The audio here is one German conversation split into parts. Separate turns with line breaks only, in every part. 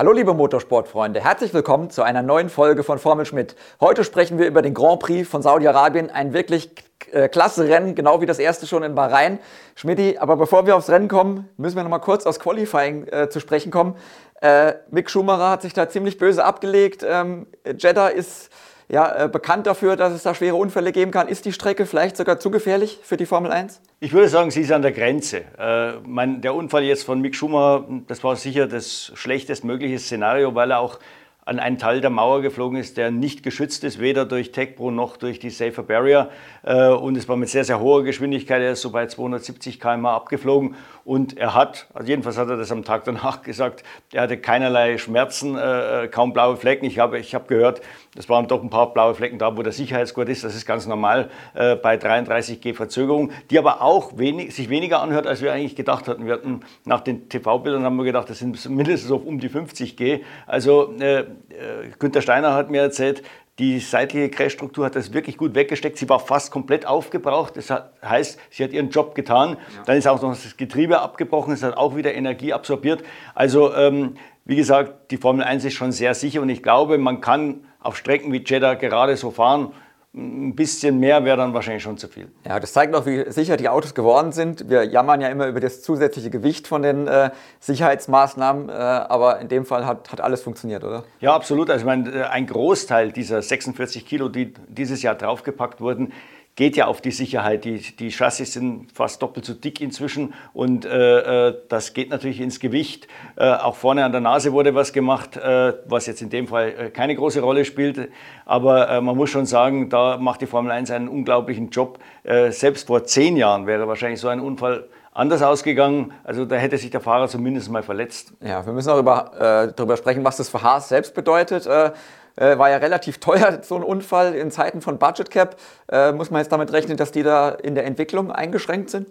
Hallo liebe Motorsportfreunde, herzlich willkommen zu einer neuen Folge von Formel Schmidt. Heute sprechen wir über den Grand Prix von Saudi-Arabien, ein wirklich äh, klasse Rennen, genau wie das erste schon in Bahrain. Schmidti, aber bevor wir aufs Rennen kommen, müssen wir noch mal kurz aufs Qualifying äh, zu sprechen kommen. Äh, Mick Schumacher hat sich da ziemlich böse abgelegt. Ähm, Jeddah ist ja, äh, bekannt dafür, dass es da schwere Unfälle geben kann. Ist die Strecke vielleicht sogar zu gefährlich für die Formel 1?
Ich würde sagen, sie ist an der Grenze. Äh, mein, der Unfall jetzt von Mick Schumacher, das war sicher das schlechtestmögliche Szenario, weil er auch an einen Teil der Mauer geflogen ist, der nicht geschützt ist, weder durch TechPro noch durch die Safer Barrier. Äh, und es war mit sehr, sehr hoher Geschwindigkeit. Er ist so bei 270 km/h abgeflogen. Und er hat, also jedenfalls hat er das am Tag danach gesagt, er hatte keinerlei Schmerzen, äh, kaum blaue Flecken. Ich habe, ich habe gehört, es waren doch ein paar blaue Flecken da, wo der Sicherheitsgurt ist. Das ist ganz normal äh, bei 33 G Verzögerung, die aber auch wenig, sich weniger anhört, als wir eigentlich gedacht hatten. Wir hatten nach den TV-Bildern haben wir gedacht, das sind mindestens auf um die 50 G. Also äh, äh, Günther Steiner hat mir erzählt, die seitliche Crashstruktur hat das wirklich gut weggesteckt. Sie war fast komplett aufgebraucht. Das heißt, sie hat ihren Job getan. Ja. Dann ist auch noch das Getriebe abgebrochen. Es hat auch wieder Energie absorbiert. Also, ähm, wie gesagt, die Formel 1 ist schon sehr sicher und ich glaube, man kann auf Strecken wie Jeddah gerade so fahren ein bisschen mehr wäre dann wahrscheinlich schon zu viel.
Ja, das zeigt auch, wie sicher die Autos geworden sind. Wir jammern ja immer über das zusätzliche Gewicht von den äh, Sicherheitsmaßnahmen, äh, aber in dem Fall hat, hat alles funktioniert, oder?
Ja, absolut. Also ich meine, äh, ein Großteil dieser 46 Kilo, die dieses Jahr draufgepackt wurden, geht ja auf die Sicherheit. Die, die Chassis sind fast doppelt so dick inzwischen und äh, äh, das geht natürlich ins Gewicht. Äh, auch vorne an der Nase wurde was gemacht, äh, was jetzt in dem Fall äh, keine große Rolle spielt. Aber äh, man muss schon sagen, da macht die Formel 1 einen unglaublichen Job. selbst vor zehn Jahren wäre wahrscheinlich so ein Unfall anders ausgegangen. Also da hätte sich der Fahrer zumindest mal verletzt.
Ja, wir müssen auch über, darüber sprechen, was das für Haas selbst bedeutet. Äh, war ja relativ teuer, so ein Unfall in Zeiten von Budget Cap. Äh, muss man jetzt damit rechnen, dass die da in der Entwicklung eingeschränkt sind?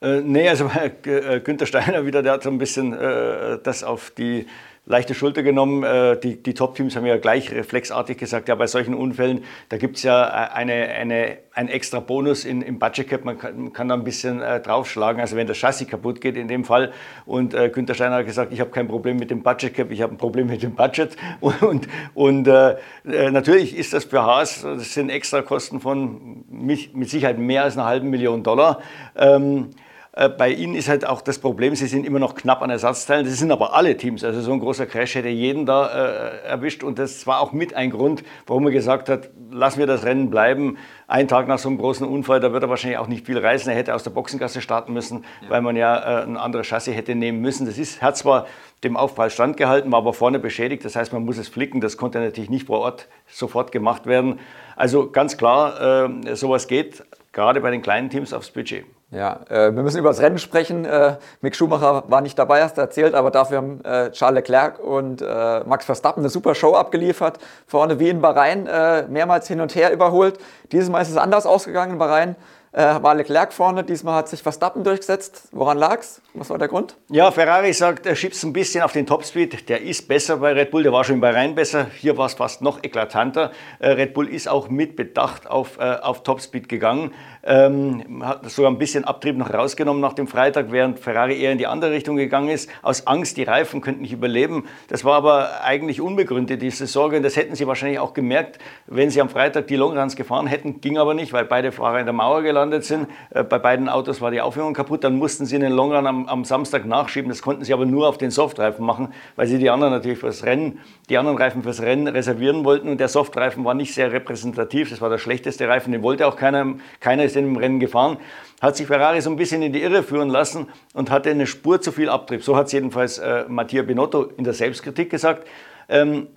Äh, nee, also äh, Günther Steiner wieder, der hat so ein bisschen äh, das auf die leichte Schulter genommen. Äh, die, die Top-Teams haben ja gleich reflexartig gesagt, ja, bei solchen Unfällen, da gibt es ja eine, eine, einen extra Bonus in, im Budget Cap. Man kann, kann da ein bisschen äh, draufschlagen, also wenn das Chassis kaputt geht in dem Fall. Und äh, Günther Steiner hat gesagt, ich habe kein Problem mit dem Budget Cap, ich habe ein Problem mit dem Budget. Und, und, und äh, äh, natürlich ist das für Haas, das sind extra Kosten von mit, Sicherheit mehr als einer halben Million Dollar. Ähm, äh, bei ihnen ist halt auch das Problem, sie sind immer noch knapp an Ersatzteilen. Das sind aber alle Teams. Also so ein großer Crash hätte jeden da äh, erwischt. Und das war auch mit ein Grund, warum er gesagt hat, lassen wir das Rennen bleiben. Ein Tag nach so einem großen Unfall, da wird er wahrscheinlich auch nicht viel reißen. Er hätte aus der Boxengasse starten müssen, ja. weil man ja äh, ein anderes Chassis hätte nehmen müssen. Das ist, hat zwar dem Aufprall standgehalten, war aber vorne beschädigt. Das heißt, man muss es flicken. Das konnte natürlich nicht vor Ort sofort gemacht werden. Also ganz klar, äh, sowas geht gerade bei den kleinen Teams aufs Budget.
Ja, äh, wir müssen über das Rennen sprechen. Äh, Mick Schumacher war nicht dabei, hast du erzählt, aber dafür haben äh, Charles Leclerc und äh, Max Verstappen eine super Show abgeliefert. Vorne wie in Bahrain, äh, mehrmals hin und her überholt. Dieses Mal ist es anders ausgegangen in Bahrain äh, war Leclerc vorne. Diesmal hat sich Verstappen durchgesetzt. Woran lag es? Was war der Grund?
Ja, Ferrari sagt, er schiebt es ein bisschen auf den Topspeed. Der ist besser bei Red Bull. Der war schon bei Rhein besser. Hier war es fast noch eklatanter. Red Bull ist auch mit Bedacht auf, auf Topspeed gegangen. Ähm, hat sogar ein bisschen Abtrieb noch rausgenommen nach dem Freitag, während Ferrari eher in die andere Richtung gegangen ist. Aus Angst, die Reifen könnten nicht überleben. Das war aber eigentlich unbegründet, diese Sorge. Und das hätten sie wahrscheinlich auch gemerkt, wenn sie am Freitag die Longruns gefahren hätten. Ging aber nicht, weil beide Fahrer in der Mauer gelandet sind. Äh, bei beiden Autos war die Aufhängung kaputt. Dann mussten sie den Longrun am, am Samstag nachschieben. Das konnten sie aber nur auf den Softreifen machen, weil sie die anderen natürlich fürs Rennen, die anderen Reifen fürs Rennen reservieren wollten. Und der Softreifen war nicht sehr repräsentativ. Das war der schlechteste Reifen. Den wollte auch keiner. Keiner ist in dem Rennen gefahren. Hat sich Ferrari so ein bisschen in die Irre führen lassen und hatte eine Spur zu viel Abtrieb. So hat es jedenfalls äh, Mattia Binotto in der Selbstkritik gesagt. Ähm,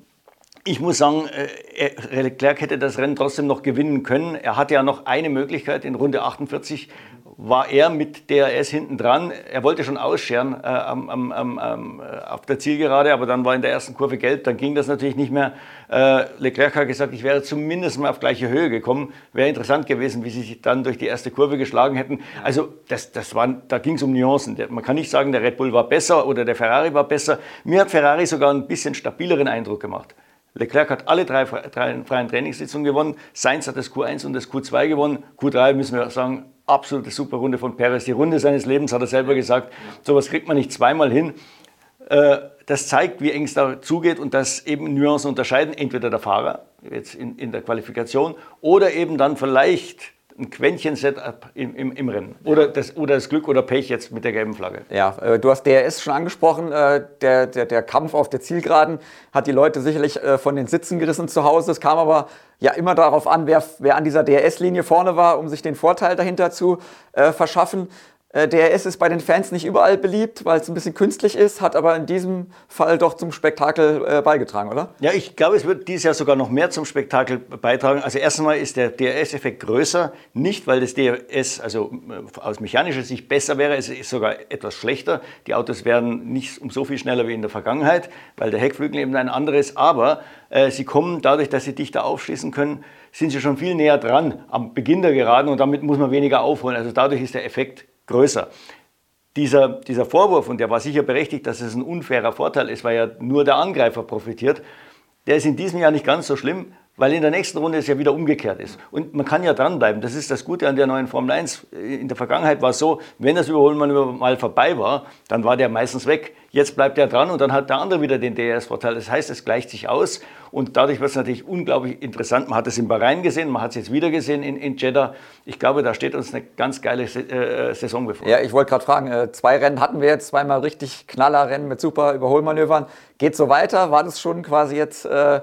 ich muss sagen, äh, Leclerc hätte das Rennen trotzdem noch gewinnen können. Er hatte ja noch eine Möglichkeit. In Runde 48 war er mit DRS hinten dran. Er wollte schon ausscheren äh, am, am, am, äh, auf der Zielgerade, aber dann war in der ersten Kurve gelb. Dann ging das natürlich nicht mehr. Äh, Leclerc hat gesagt, ich wäre zumindest mal auf gleiche Höhe gekommen. Wäre interessant gewesen, wie sie sich dann durch die erste Kurve geschlagen hätten. Also das, das war, da ging es um Nuancen. Man kann nicht sagen, der Red Bull war besser oder der Ferrari war besser. Mir hat Ferrari sogar ein bisschen stabileren Eindruck gemacht. Leclerc hat alle drei, drei freien Trainingssitzungen gewonnen. Sainz hat das Q1 und das Q2 gewonnen. Q3 müssen wir sagen, absolute super Runde von Perez. Die Runde seines Lebens hat er selber gesagt. Sowas kriegt man nicht zweimal hin. Äh, das zeigt, wie eng es da zugeht und dass eben Nuancen unterscheiden, entweder der Fahrer jetzt in, in der Qualifikation oder eben dann vielleicht ein Quäntchen-Setup im, im, im, Rennen. Oder das, oder das Glück oder Pech jetzt mit der gelben Flagge.
Ja, äh, du hast DRS schon angesprochen. Äh, der, der, der Kampf auf der Zielgeraden hat die Leute sicherlich äh, von den Sitzen gerissen zu Hause. Es kam aber ja immer darauf an, wer, wer an dieser DRS-Linie vorne war, um sich den Vorteil dahinter zu äh, verschaffen. Äh, DRS ist bei den Fans nicht überall beliebt, weil es ein bisschen künstlich ist, hat aber in diesem Fall doch zum Spektakel äh, beigetragen, oder?
Ja, ich glaube, es wird dieses Jahr sogar noch mehr zum Spektakel beitragen. Also erstens mal ist der DRS-Effekt größer, nicht weil das DRS also äh, aus mechanischer Sicht besser wäre, es ist sogar etwas schlechter. Die Autos werden nicht um so viel schneller wie in der Vergangenheit, weil der Heckflügel eben ein anderes, aber äh, sie kommen dadurch, dass sie dichter aufschließen können, sind sie schon viel näher dran am Beginn der Geraden und damit muss man weniger aufholen. Also dadurch ist der Effekt größer. Dieser, dieser Vorwurf, und der war sicher berechtigt, dass es ein unfairer Vorteil ist, weil ja nur der Angreifer profitiert, der ist in diesem Jahr nicht ganz so schlimm, weil in der nächsten Runde es ja wieder umgekehrt ist. Und man kann ja dranbleiben. Das ist das Gute an der neuen Formel 1. In der Vergangenheit war es so, wenn das Überholmanöver mal vorbei war, dann war der meistens weg. Jetzt bleibt er dran und dann hat der andere wieder den DRS-Vorteil. Das heißt, es gleicht sich aus und dadurch wird es natürlich unglaublich interessant. Man hat es in Bahrain gesehen, man hat es jetzt wieder gesehen in, in Jeddah. Ich glaube, da steht uns eine ganz geile äh, Saison bevor.
Ja, ich wollte gerade fragen, äh, zwei Rennen hatten wir jetzt, zweimal richtig Knallerrennen mit super Überholmanövern. Geht so weiter? War das schon quasi jetzt... Äh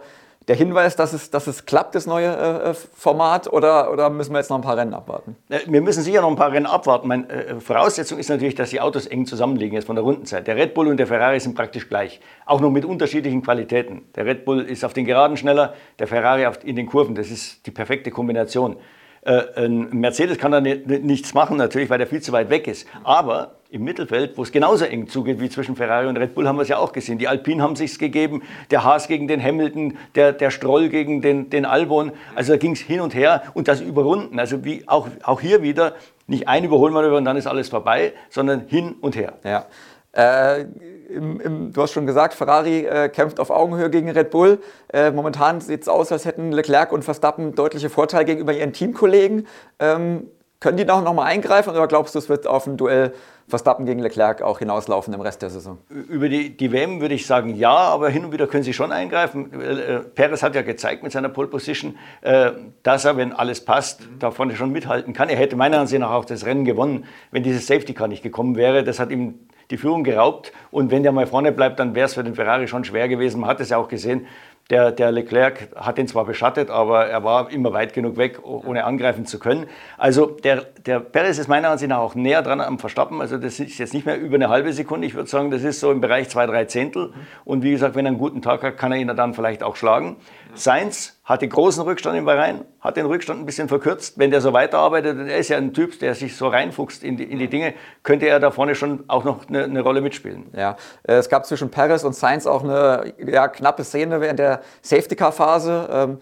der Hinweis, dass es, dass es klappt, das neue äh, äh, Format, oder, oder müssen wir jetzt noch ein paar Rennen abwarten?
Äh, wir müssen sicher noch ein paar Rennen abwarten. Meine äh, Voraussetzung ist natürlich, dass die Autos eng zusammenliegen jetzt von der Rundenzeit. Der Red Bull und der Ferrari sind praktisch gleich, auch noch mit unterschiedlichen Qualitäten. Der Red Bull ist auf den Geraden schneller, der Ferrari in den Kurven. Das ist die perfekte Kombination. Äh, ein Mercedes kann da nichts machen, natürlich, weil der viel zu weit weg ist. Aber im Mittelfeld, wo es genauso eng zugeht wie zwischen Ferrari und Red Bull, haben wir es ja auch gesehen. Die Alpinen haben sich's gegeben, der Haas gegen den Hamilton, der, der Stroll gegen den, den Albon. Also da ging es hin und her und das überrunden. Also wie auch, auch hier wieder nicht ein Überholmanöver und dann ist alles vorbei, sondern hin und her.
Ja. Äh, im, im, du hast schon gesagt, Ferrari äh, kämpft auf Augenhöhe gegen Red Bull. Äh, momentan sieht es aus, als hätten Leclerc und Verstappen deutliche Vorteile gegenüber ihren Teamkollegen. Ähm, können die noch, noch mal eingreifen oder glaubst du, es wird auf ein Duell Verstappen gegen Leclerc auch hinauslaufen im Rest der Saison?
Über die, die WM würde ich sagen ja, aber hin und wieder können sie schon eingreifen. Äh, Perez hat ja gezeigt mit seiner Pole Position, äh, dass er, wenn alles passt, mhm. davon schon mithalten kann. Er hätte meiner Ansicht nach auch das Rennen gewonnen, wenn dieses Safety Car nicht gekommen wäre. Das hat ihm die Führung geraubt. Und wenn der mal vorne bleibt, dann wäre es für den Ferrari schon schwer gewesen. Man hat es ja auch gesehen. Der, der Leclerc hat ihn zwar beschattet, aber er war immer weit genug weg, ohne angreifen zu können. Also der, der Perez ist meiner Ansicht nach auch näher dran am Verstappen. Also das ist jetzt nicht mehr über eine halbe Sekunde. Ich würde sagen, das ist so im Bereich zwei, drei Zehntel. Und wie gesagt, wenn er einen guten Tag hat, kann er ihn dann vielleicht auch schlagen. Sainz hatte großen Rückstand im Bahrain, hat den Rückstand ein bisschen verkürzt. Wenn der so weiterarbeitet, er ist ja ein Typ, der sich so reinfuchst in die, in die Dinge, könnte er da vorne schon auch noch eine, eine, Rolle mitspielen.
Ja, äh, es gab zwischen Perez und Sainz auch eine ja, knappe Szene während der Safety-Car-Phase. Ähm,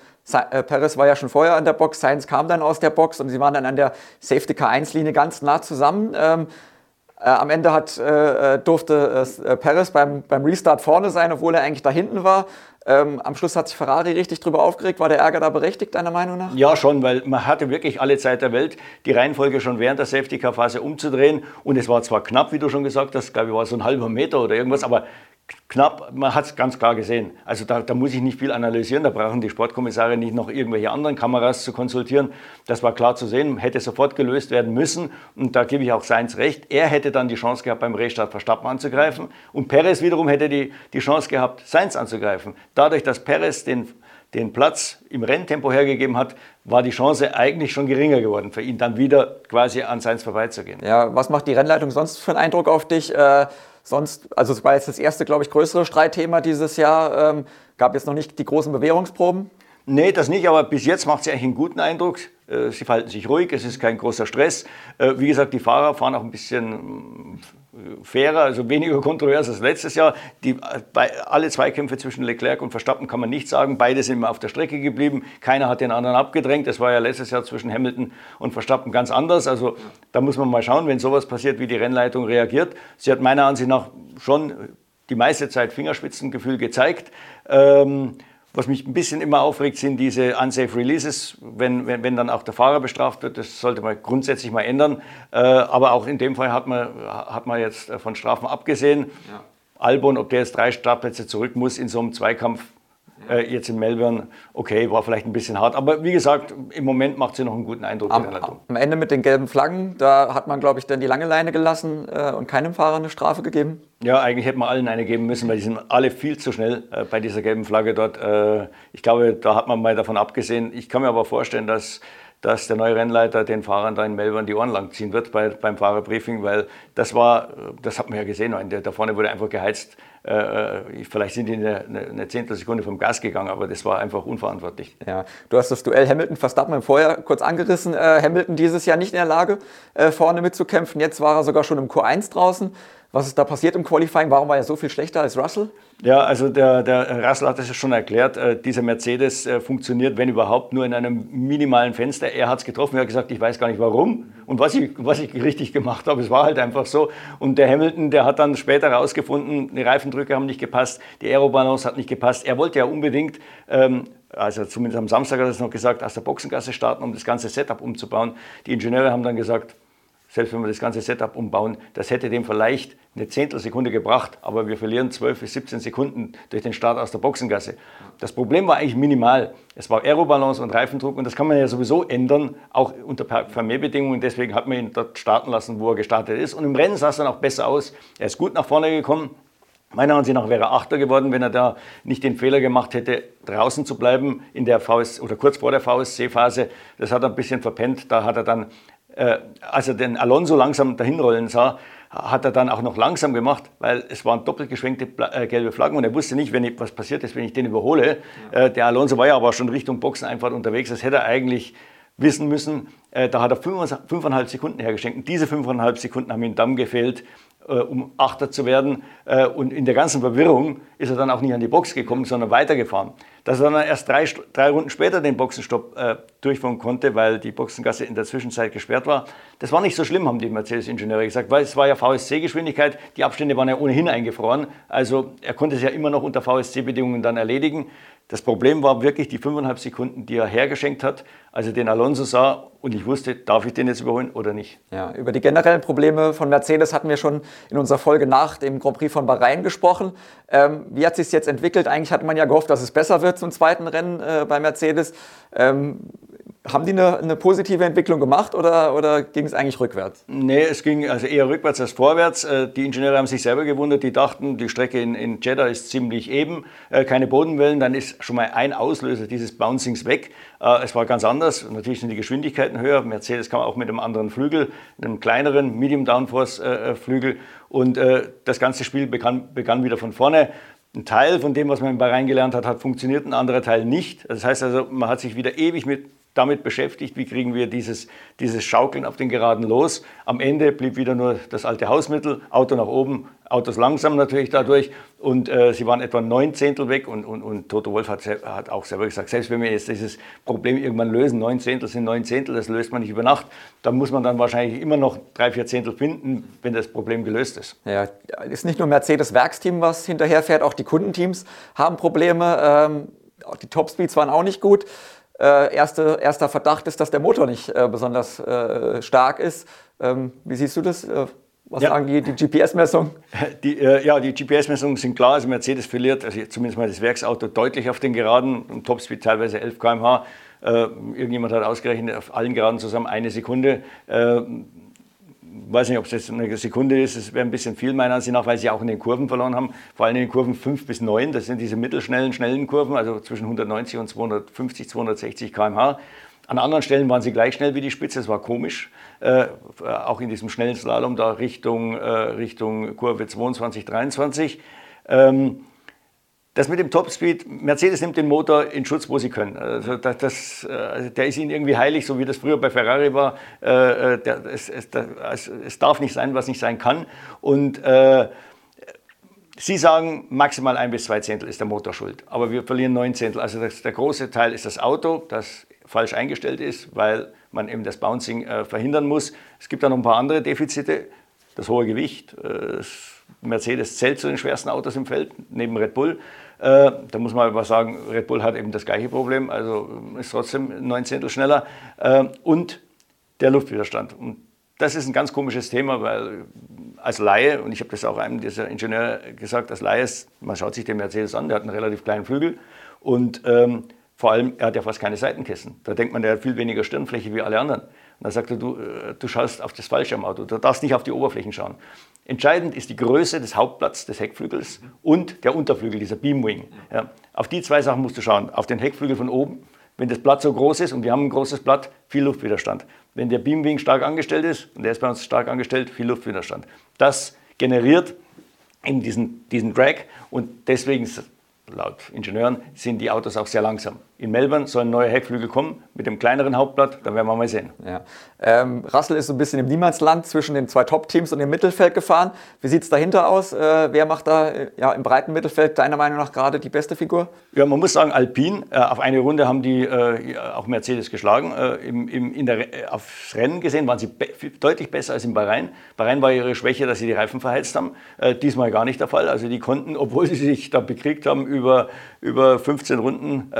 äh, Perez war ja schon vorher an der Box, Sainz kam dann aus der Box und sie waren dann an der Safety-Car-1-Linie ganz nah zusammen. Ähm, äh, am Ende hat, äh, äh durfte äh, Perez beim, beim Restart vorne sein, obwohl er eigentlich da hinten war. Ähm, am Schluss hat sich Ferrari richtig drüber aufgeregt. War der Ärger da berechtigt, deiner Meinung nach?
Ja, schon, weil man hatte wirklich alle Zeit der Welt, die Reihenfolge schon während der Safety-Car-Phase umzudrehen. Und es war zwar knapp, wie du schon gesagt hast, glaube ich, war so ein halber Meter oder irgendwas, aber knapp, man hat es ganz klar gesehen. Also da, da, muss ich nicht viel analysieren, da brauchen die Sportkommissare nicht noch irgendwelche anderen Kameras zu konsultieren. Das war klar zu sehen, hätte sofort gelöst werden müssen und da gebe ich auch Seins recht. Er hätte dann die Chance gehabt, beim Restart Verstappen anzugreifen und Perez wiederum hätte die, die Chance gehabt, Seins anzugreifen. Dadurch, dass Perez den, den Platz im Renntempo hergegeben hat, war die Chance eigentlich schon geringer geworden, für ihn dann wieder quasi an Seins vorbeizugehen.
Ja, was macht die Rennleitung sonst für einen Eindruck auf dich? Äh Sonst, also es war jetzt das erste, glaube ich, größere Streitthema dieses Jahr. Ähm, gab jetzt noch nicht die großen Bewährungsproben.
Nee, das nicht, aber bis jetzt macht sie eigentlich einen guten Eindruck. Äh, sie verhalten sich ruhig, es ist kein großer Stress. Äh, wie gesagt, die Fahrer fahren auch ein bisschen fairer, also weniger kontrovers als letztes Jahr. Die, alle Zweikämpfe zwischen Leclerc und Verstappen kann man nicht sagen. Beide sind immer auf der Strecke geblieben. Keiner hat den anderen abgedrängt. Das war ja letztes Jahr zwischen Hamilton und Verstappen ganz anders. Also da muss man mal schauen, wenn sowas passiert, wie die Rennleitung reagiert. Sie hat meiner Ansicht nach schon die meiste Zeit Fingerspitzengefühl gezeigt. Ähm, was mich ein bisschen immer aufregt, sind diese unsafe Releases, wenn, wenn, wenn dann auch der Fahrer bestraft wird. Das sollte man grundsätzlich mal ändern. Äh, aber auch in dem Fall hat man, hat man jetzt von Strafen abgesehen. Ja. Albon, ob der jetzt drei Startplätze zurück muss in so einem Zweikampf, äh, jetzt in Melbourne, okay, war vielleicht ein bisschen hart. Aber wie gesagt, im Moment macht sie noch einen guten Eindruck.
Am, am Ende mit den gelben Flaggen, da hat man, glaube ich, dann die lange Leine gelassen äh, und keinem Fahrer eine Strafe gegeben.
Ja, eigentlich hätten wir allen eine geben müssen, weil die sind alle viel zu schnell äh, bei dieser gelben Flagge dort. Äh, ich glaube, da hat man mal davon abgesehen. Ich kann mir aber vorstellen, dass dass der neue Rennleiter den Fahrern da in Melbourne die Ohren lang ziehen wird bei, beim Fahrerbriefing, weil das war, das hat man ja gesehen, da vorne wurde einfach geheizt äh, äh, vielleicht sind die eine, eine Zehntelsekunde vom Gas gegangen, aber das war einfach unverantwortlich.
Ja, du hast das Duell Hamilton-Verstappen vorher kurz angerissen. Äh, Hamilton dieses Jahr nicht in der Lage, vorne mitzukämpfen. Jetzt war er sogar schon im Q1 draußen. Was ist da passiert im Qualifying? Warum war er so viel schlechter als Russell?
Ja, also der, der Russell hat es ja schon erklärt. Äh, dieser Mercedes äh, funktioniert, wenn überhaupt, nur in einem minimalen Fenster. Er hat es getroffen. Er hat gesagt, ich weiß gar nicht warum und was ich, was ich richtig gemacht habe. Es war halt einfach so. Und der Hamilton, der hat dann später herausgefunden, die Reifendrücke haben nicht gepasst, die Aerobalance hat nicht gepasst. Er wollte ja unbedingt ähm, also zumindest am Samstag hat er es noch gesagt, aus der Boxengasse starten, um das ganze Setup umzubauen. Die Ingenieure haben dann gesagt, selbst wenn wir das ganze Setup umbauen, das hätte dem vielleicht eine Zehntelsekunde gebracht, aber wir verlieren 12 bis 17 Sekunden durch den Start aus der Boxengasse. Das Problem war eigentlich minimal. Es war Aerobalance und Reifendruck und das kann man ja sowieso ändern, auch unter Vermehrbedingungen. Deswegen hat man ihn dort starten lassen, wo er gestartet ist. Und im Rennen sah es dann auch besser aus. Er ist gut nach vorne gekommen. Meiner Ansicht nach wäre er Achter geworden, wenn er da nicht den Fehler gemacht hätte, draußen zu bleiben in der VS oder kurz vor der VSC-Phase. Das hat er ein bisschen verpennt. Da hat er dann äh, als er den Alonso langsam dahinrollen sah, hat er dann auch noch langsam gemacht, weil es waren doppelt geschwenkte äh, gelbe Flaggen und er wusste nicht, wenn ich, was passiert ist, wenn ich den überhole. Ja. Äh, der Alonso war ja aber schon Richtung Boxeneinfahrt unterwegs, das hätte er eigentlich wissen müssen. Äh, da hat er fünfeinhalb Sekunden hergeschenkt und diese fünfeinhalb Sekunden haben ihm dann gefehlt, um Achter zu werden. Äh, und in der ganzen Verwirrung ist er dann auch nicht an die Box gekommen, sondern weitergefahren. Dass er dann erst drei, drei Runden später den Boxenstopp äh, durchführen konnte, weil die Boxengasse in der Zwischenzeit gesperrt war, das war nicht so schlimm, haben die Mercedes-Ingenieure gesagt, weil es war ja VSC-Geschwindigkeit, die Abstände waren ja ohnehin eingefroren. Also er konnte es ja immer noch unter VSC-Bedingungen dann erledigen. Das Problem war wirklich die fünfeinhalb Sekunden, die er hergeschenkt hat, als er den Alonso sah und ich wusste, darf ich den jetzt überholen oder nicht.
Ja, über die generellen Probleme von Mercedes hatten wir schon in unserer Folge nach dem Grand Prix von Bahrain gesprochen. Ähm, wie hat sich jetzt entwickelt? Eigentlich hatte man ja gehofft, dass es besser wird zum zweiten Rennen äh, bei Mercedes. Ähm, haben die eine, eine, positive Entwicklung gemacht oder, oder ging es eigentlich rückwärts?
Nee, es ging also eher rückwärts als vorwärts. Äh, die Ingenieure haben sich selber gewundert, die dachten, die Strecke in, in Jeddah ist ziemlich eben, äh, keine Bodenwellen, dann ist schon mal ein Auslöser dieses Bouncings weg. Äh, es war ganz anders, natürlich sind die Geschwindigkeiten höher. Mercedes kam auch mit einem anderen Flügel, einem kleineren Medium Downforce Flügel und das ganze Spiel begann, begann wieder von vorne. Ein Teil von dem, was man in Bahrain gelernt hat, hat funktioniert, ein anderer Teil nicht. Das heißt also, man hat sich wieder ewig mit damit beschäftigt, wie kriegen wir dieses, dieses Schaukeln auf den Geraden los. Am Ende blieb wieder nur das alte Hausmittel, Auto nach oben, Autos langsam natürlich dadurch und äh, sie waren etwa neun Zehntel weg und, und, und Toto Wolf hat, hat, auch selber gesagt, selbst wenn wir jetzt dieses Problem irgendwann lösen, neun Zehntel sind neun Zehntel, das löst man nicht über Nacht, dann muss man dann wahrscheinlich immer noch drei, vier Zehntel finden, wenn das Problem gelöst ist.
Ja, ist nicht nur Mercedes Werksteam, was hinterherfährt, auch die Kundenteams haben Probleme. Ähm, die Topspeeds waren auch nicht gut. Äh, erste, erster Verdacht ist, dass der Motor nicht äh, besonders äh, stark ist. Ähm, wie siehst du das? Äh, was ja. sagen die, die GPS-Messungen?
Die, äh, ja, die GPS-Messungen sind klar. Also Mercedes verliert, also zumindest mal das Werksauto, deutlich auf den Geraden. Im Topspeed teilweise 11 km/h. Äh, irgendjemand hat ausgerechnet, auf allen Geraden zusammen eine Sekunde weiß nicht, ob es jetzt eine Sekunde ist, es wäre ein bisschen viel meiner Ansicht nach, weil sie auch in den Kurven verloren haben. Vor allem in den Kurven 5 bis 9, das sind diese mittelschnellen, schnellen Kurven, also zwischen 190 und 250, 260 km/h. An anderen Stellen waren sie gleich schnell wie die Spitze, das war komisch. Äh, auch in diesem schnellen Slalom da Richtung, äh, Richtung Kurve 22, 23. Ähm, das mit dem Topspeed, Mercedes nimmt den Motor in Schutz, wo sie können. Also das, das, also der ist ihnen irgendwie heilig, so wie das früher bei Ferrari war. Äh, äh, der, es, es, es, darf nicht sein, was nicht sein kann. Und äh, Sie sagen, maximal ein bis zwei Zehntel ist der Motor schuld, aber wir verlieren neun Zehntel. Also das, der große Teil ist das Auto, das falsch eingestellt ist, weil man eben das Bouncing äh, verhindern muss. Es gibt da noch ein paar andere Defizite, das hohe Gewicht. Äh, Mercedes zählt zu den schwersten Autos im Feld, neben Red Bull. Äh, da muss man aber sagen, Red Bull hat eben das gleiche Problem, also ist trotzdem neun Zehntel schneller. Äh, und der Luftwiderstand. Und das ist ein ganz komisches Thema, weil als Laie, und ich habe das auch einem dieser Ingenieure gesagt, als Laie, man schaut sich den Mercedes an, der hat einen relativ kleinen Flügel und ähm, vor allem, er hat ja fast keine Seitenkissen. Da denkt man, der hat viel weniger Stirnfläche wie alle anderen. Und dann sagt er, du, äh, du schaust auf das Falsche am Auto, du darfst nicht auf die Oberflächen schauen. Entscheidend ist die Größe des Hauptblatts des Heckflügels und der Unterflügel, dieser Beamwing. Ja, auf die zwei Sachen musst du schauen. Auf den Heckflügel von oben, wenn das Blatt so groß ist, und wir haben ein großes Blatt, viel Luftwiderstand. Wenn der Beamwing stark angestellt ist, und der ist bei uns stark angestellt, viel Luftwiderstand. Das generiert eben diesen, diesen Drag und deswegen laut Ingenieuren sind die Autos auch sehr langsam. In Melbourne soll ein neuer Heckflügel kommen mit dem kleineren Hauptblatt, da werden wir mal sehen.
Ja. Ähm, Russell ist so ein bisschen im Niemandsland zwischen den zwei Top-Teams und dem Mittelfeld gefahren. Wie sieht es dahinter aus? Äh, wer macht da äh, ja, im breiten Mittelfeld deiner Meinung nach gerade die beste Figur?
Ja, man muss sagen, Alpine, äh, auf eine Runde haben die äh, auch Mercedes geschlagen. Äh, Im, im, in der, aufs Rennen gesehen waren sie be deutlich besser als in Bahrain. Bahrain war ihre Schwäche, dass sie die Reifen verheizt haben. diesmal gar nicht der Fall. Also die konnten, obwohl sie sich da bekriegt haben über, über 15 Runden,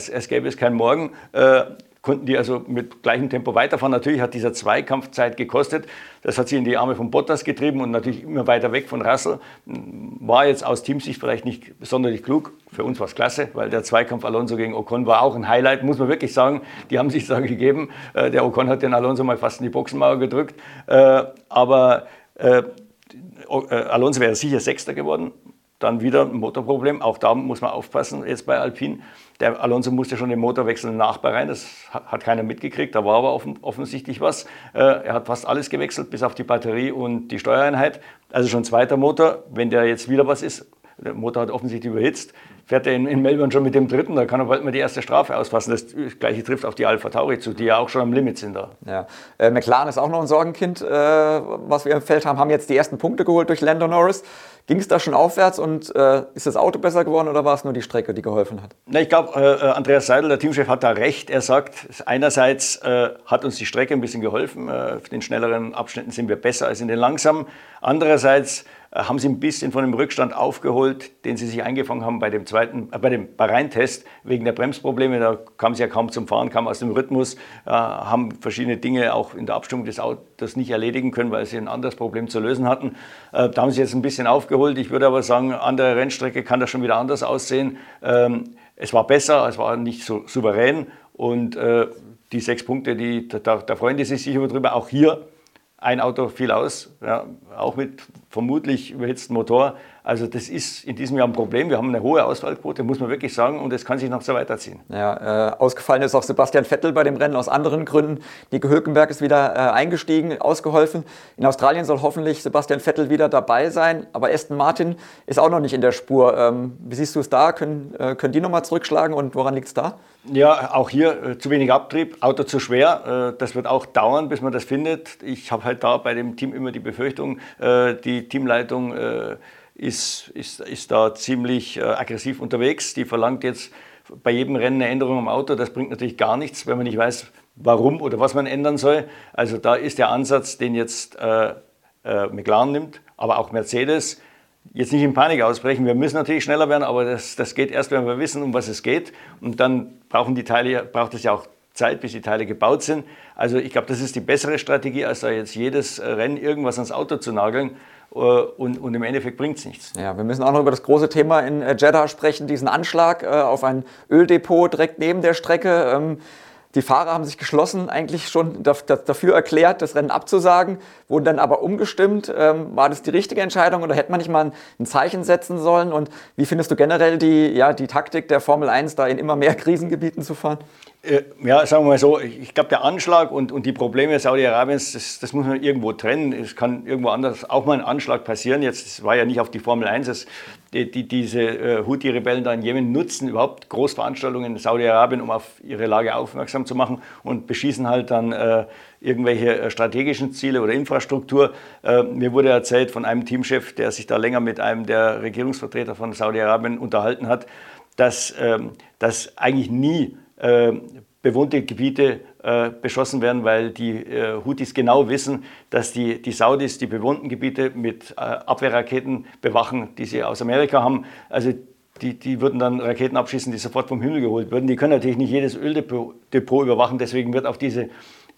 es, es gäbe es keinen Morgen, äh, konnten die also mit gleichem Tempo weiterfahren. Natürlich hat dieser Zweikampf Zeit gekostet. Das hat sie in die Arme von Bottas getrieben und natürlich immer weiter weg von Russell. War jetzt aus Teamsicht vielleicht nicht besonders klug. Für uns war es klasse, weil der Zweikampf Alonso gegen Ocon war auch ein Highlight, muss man wirklich sagen. Die haben sich da gegeben. Äh, der Ocon hat den Alonso mal fast in die Boxenmauer gedrückt. Äh, aber äh, Alonso wäre sicher Sechster geworden. Dann wieder ein Motorproblem. Auch da muss man aufpassen jetzt bei Alpine. Der Alonso musste schon den Motor wechseln nach Bahrain. Das hat keiner mitgekriegt. Da war aber offensichtlich was. Äh, er hat fast alles gewechselt, bis auf die Batterie und die Steuereinheit. Also schon zweiter Motor. Wenn der jetzt wieder was ist, der Motor hat offensichtlich überhitzt, fährt er in, in, Melbourne schon mit dem dritten, da kann er bald mal die erste Strafe ausfassen. Das gleiche trifft auf die Alpha Tauri zu, die ja auch schon am Limit sind da.
Ja. Äh, McLaren ist auch noch ein Sorgenkind, äh, was wir im Feld haben, haben jetzt die ersten Punkte geholt durch Lando Norris. Ging es da schon aufwärts und äh, ist das Auto besser geworden oder war es nur die Strecke, die geholfen hat?
Na, ich glaube, äh, äh, Andreas Seidel, der Teamchef, hat da recht. Er sagt, einerseits äh, hat uns die Strecke ein bisschen geholfen. Äh, auf den schnelleren Abschnitten sind wir besser als in den langsamen. Andererseits haben sie ein bisschen von dem Rückstand aufgeholt, den sie sich eingefangen haben bei dem zweiten, äh, bei dem Bahrain-Test wegen der Bremsprobleme. Da kam sie ja kaum zum Fahren, kam aus dem Rhythmus, äh, haben verschiedene Dinge auch in der Abstimmung des Autos nicht erledigen können, weil sie ein anderes Problem zu lösen hatten. Äh, da haben sie jetzt ein bisschen aufgeholt. Ich würde aber sagen, an der Rennstrecke kann das schon wieder anders aussehen. Ähm, es war besser, es war nicht so souverän und äh, die sechs Punkte, die, da, da freuen die sich sicher drüber. Auch hier ein Auto fiel aus, ja, auch mit vermutlich überhitzten Motor. Also das ist in diesem Jahr ein Problem. Wir haben eine hohe Ausfallquote, muss man wirklich sagen, und es kann sich noch so weiterziehen.
Ja, äh, ausgefallen ist auch Sebastian Vettel bei dem Rennen aus anderen Gründen. Nico Hülkenberg ist wieder äh, eingestiegen, ausgeholfen. In Australien soll hoffentlich Sebastian Vettel wieder dabei sein, aber Aston Martin ist auch noch nicht in der Spur. Ähm, wie siehst du es da? Können, äh, können die nochmal zurückschlagen und woran liegt es da?
Ja, auch hier äh, zu wenig Abtrieb, Auto zu schwer. Äh, das wird auch dauern, bis man das findet. Ich habe halt da bei dem Team immer die Befürchtung, äh, die Teamleitung ist, ist, ist da ziemlich äh, aggressiv unterwegs. Die verlangt jetzt bei jedem Rennen eine Änderung am Auto. Das bringt natürlich gar nichts, wenn man nicht weiß, warum oder was man ändern soll. Also da ist der Ansatz, den jetzt äh, äh, McLaren nimmt, aber auch Mercedes. Jetzt nicht in Panik ausbrechen. Wir müssen natürlich schneller werden, aber das, das geht erst, wenn wir wissen, um was es geht. Und dann brauchen die Teile, braucht es ja auch Zeit, bis die Teile gebaut sind. Also ich glaube, das ist die bessere Strategie, als da jetzt jedes Rennen irgendwas ans Auto zu nageln. Äh, und, und, im Endeffekt bringt es nichts.
Ja, wir müssen auch noch über das große Thema in äh, Jeddah sprechen, diesen Anschlag äh, auf ein Öldepot direkt neben der Strecke. Die Fahrer haben sich geschlossen, eigentlich schon dafür erklärt, das Rennen abzusagen, wurden dann aber umgestimmt. Ähm, war das die richtige Entscheidung oder hätte man nicht mal ein Zeichen setzen sollen? Und wie findest du generell die, ja, die Taktik der Formel 1, da in immer mehr Krisengebieten zu fahren?
Äh, ja, sagen wir mal so, ich glaube, der Anschlag und, und die Probleme Saudi-Arabiens, das, das, muss man irgendwo trennen. Es kann irgendwo anders auch mal ein Anschlag passieren. Jetzt war ja nicht auf die Formel 1. Das, die, die, diese äh, Houthi-Rebellen da in Jemen nutzen überhaupt Großveranstaltungen in Saudi-Arabien, um auf ihre Lage aufmerksam zu machen und beschießen halt dann äh, irgendwelche äh, strategischen Ziele oder Infrastruktur. Äh, mir wurde erzählt von einem Teamchef, der sich da länger mit einem der Regierungsvertreter von Saudi-Arabien unterhalten hat, dass, ähm, dass eigentlich nie äh, bewohnte Gebiete äh, beschossen werden, weil die äh, Houthis genau wissen, dass die, die Saudis die bewohnten Gebiete mit äh, Abwehrraketen bewachen, die sie aus Amerika haben. Also die, die würden dann Raketen abschießen, die sofort vom Himmel geholt würden. Die können natürlich nicht jedes Öldepot Depot überwachen, deswegen wird auf diese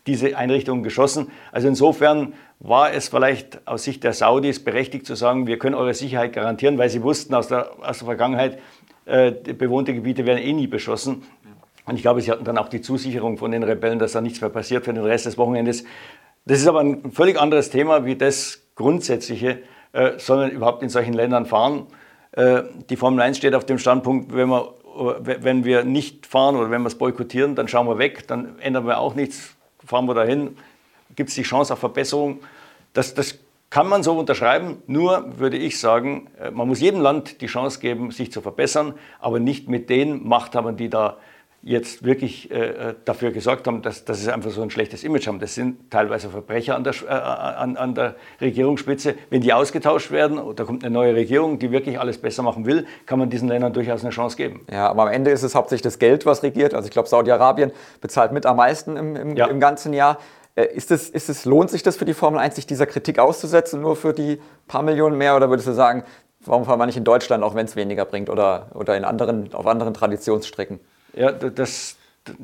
diese Einrichtungen geschossen. Also insofern war es vielleicht aus Sicht der Saudis berechtigt zu sagen, wir können eure Sicherheit garantieren, weil sie wussten aus der, aus der Vergangenheit, äh, bewohnte Gebiete werden eh nie beschossen. Und ich glaube, sie hatten dann auch die Zusicherung von den Rebellen, dass da nichts mehr passiert für den Rest des Wochenendes. Das ist aber ein völlig anderes Thema wie das grundsätzliche, äh, sondern überhaupt in solchen Ländern fahren. Äh, die Formel 1 steht auf dem Standpunkt, wenn wir, äh, wenn wir nicht fahren oder wenn wir es boykottieren, dann schauen wir weg, dann ändern wir auch nichts, fahren wir dahin, gibt es die Chance auf Verbesserung. Das, das kann man so unterschreiben, nur würde ich sagen, äh, man muss jedem Land die Chance geben, sich zu verbessern, aber nicht mit den Machthabern, die da jetzt wirklich äh, äh, dafür gesorgt haben, dass, dass sie einfach so ein schlechtes Image haben. Das sind teilweise Verbrecher an der, äh, an, an der Regierungsspitze. Wenn die ausgetauscht werden, da kommt eine neue Regierung, die wirklich alles besser machen will, kann man diesen Ländern durchaus eine Chance geben.
Ja, aber am Ende ist es hauptsächlich das Geld, was regiert. Also ich glaube, Saudi-Arabien bezahlt mit am meisten im, im, ja. im ganzen Jahr. Äh, ist es, ist es, lohnt sich das für die Formel 1, sich dieser Kritik auszusetzen, nur für die paar Millionen mehr? Oder würdest du sagen, warum fahren wir nicht in Deutschland, auch wenn es weniger bringt, oder, oder in anderen, auf anderen Traditionsstrecken?
Ja, das,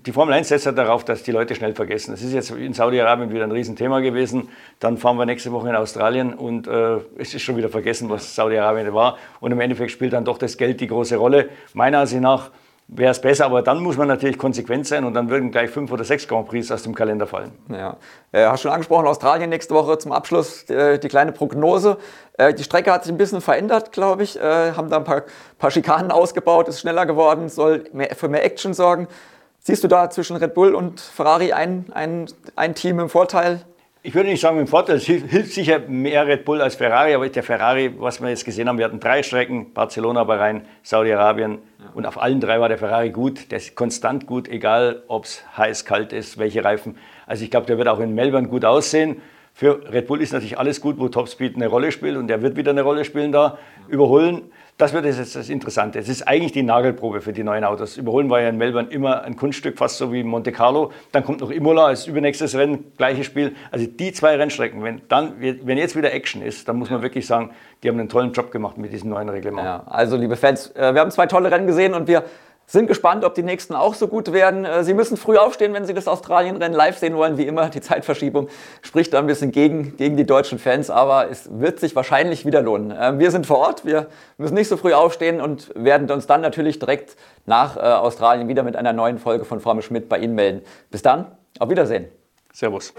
die Formel 1 setzt ja darauf, dass die Leute schnell vergessen. Das ist jetzt in Saudi-Arabien wieder ein Riesenthema gewesen. Dann fahren wir nächste Woche in Australien und äh, es ist schon wieder vergessen, was Saudi-Arabien war. Und im Endeffekt spielt dann doch das Geld die große Rolle. Meiner Ansicht nach wäre es besser, aber dann muss man natürlich konsequent sein und dann würden gleich fünf oder sechs Grand Prix aus dem Kalender fallen.
Ja, äh, hast schon angesprochen, Australien nächste Woche zum Abschluss äh, die kleine Prognose. Äh, die Strecke hat sich ein bisschen verändert, glaube ich, äh, haben da ein paar, paar Schikanen ausgebaut, ist schneller geworden, soll mehr, für mehr Action sorgen. Siehst du da zwischen Red Bull und Ferrari ein, ein, ein Team im Vorteil?
Ich würde nicht sagen im Vorteil, es hilft sicher mehr Red Bull als Ferrari, aber der Ferrari, was wir jetzt gesehen haben, wir hatten drei Strecken, Barcelona, Bahrain, Saudi-Arabien ja. und auf allen drei war der Ferrari gut, der ist konstant gut, egal ob es heiß, kalt ist, welche Reifen. Also ich glaube, der wird auch in Melbourne gut aussehen. Für Red Bull ist natürlich alles gut, wo Topspeed eine Rolle spielt und der wird wieder eine Rolle spielen da, überholen. Das wird jetzt das Interessante. Es ist eigentlich die Nagelprobe für die neuen Autos. Überholen war ja in Melbourne immer ein Kunststück, fast so wie Monte Carlo. Dann kommt noch Imola als übernächstes Rennen, gleiches Spiel. Also die zwei Rennstrecken, wenn, dann, wenn jetzt wieder Action ist, dann muss man wirklich sagen, die haben einen tollen Job gemacht mit diesem neuen Reglement.
Ja, also liebe Fans, äh, wir haben zwei tolle Rennen gesehen und wir sind gespannt, ob die nächsten auch so gut werden. Äh, Sie müssen früh aufstehen, wenn Sie das Australienrennen live sehen wollen. Wie immer, die Zeitverschiebung spricht da ein bisschen gegen, gegen die deutschen Fans, aber es wird sich wahrscheinlich wieder lohnen. Ähm, wir sind vor Ort, wir müssen nicht so früh aufstehen und werden uns dann natürlich direkt nach äh, Australien wieder mit einer neuen Folge von Formel Schmidt bei Ihnen melden. Bis dann, auf Wiedersehen.
Servus.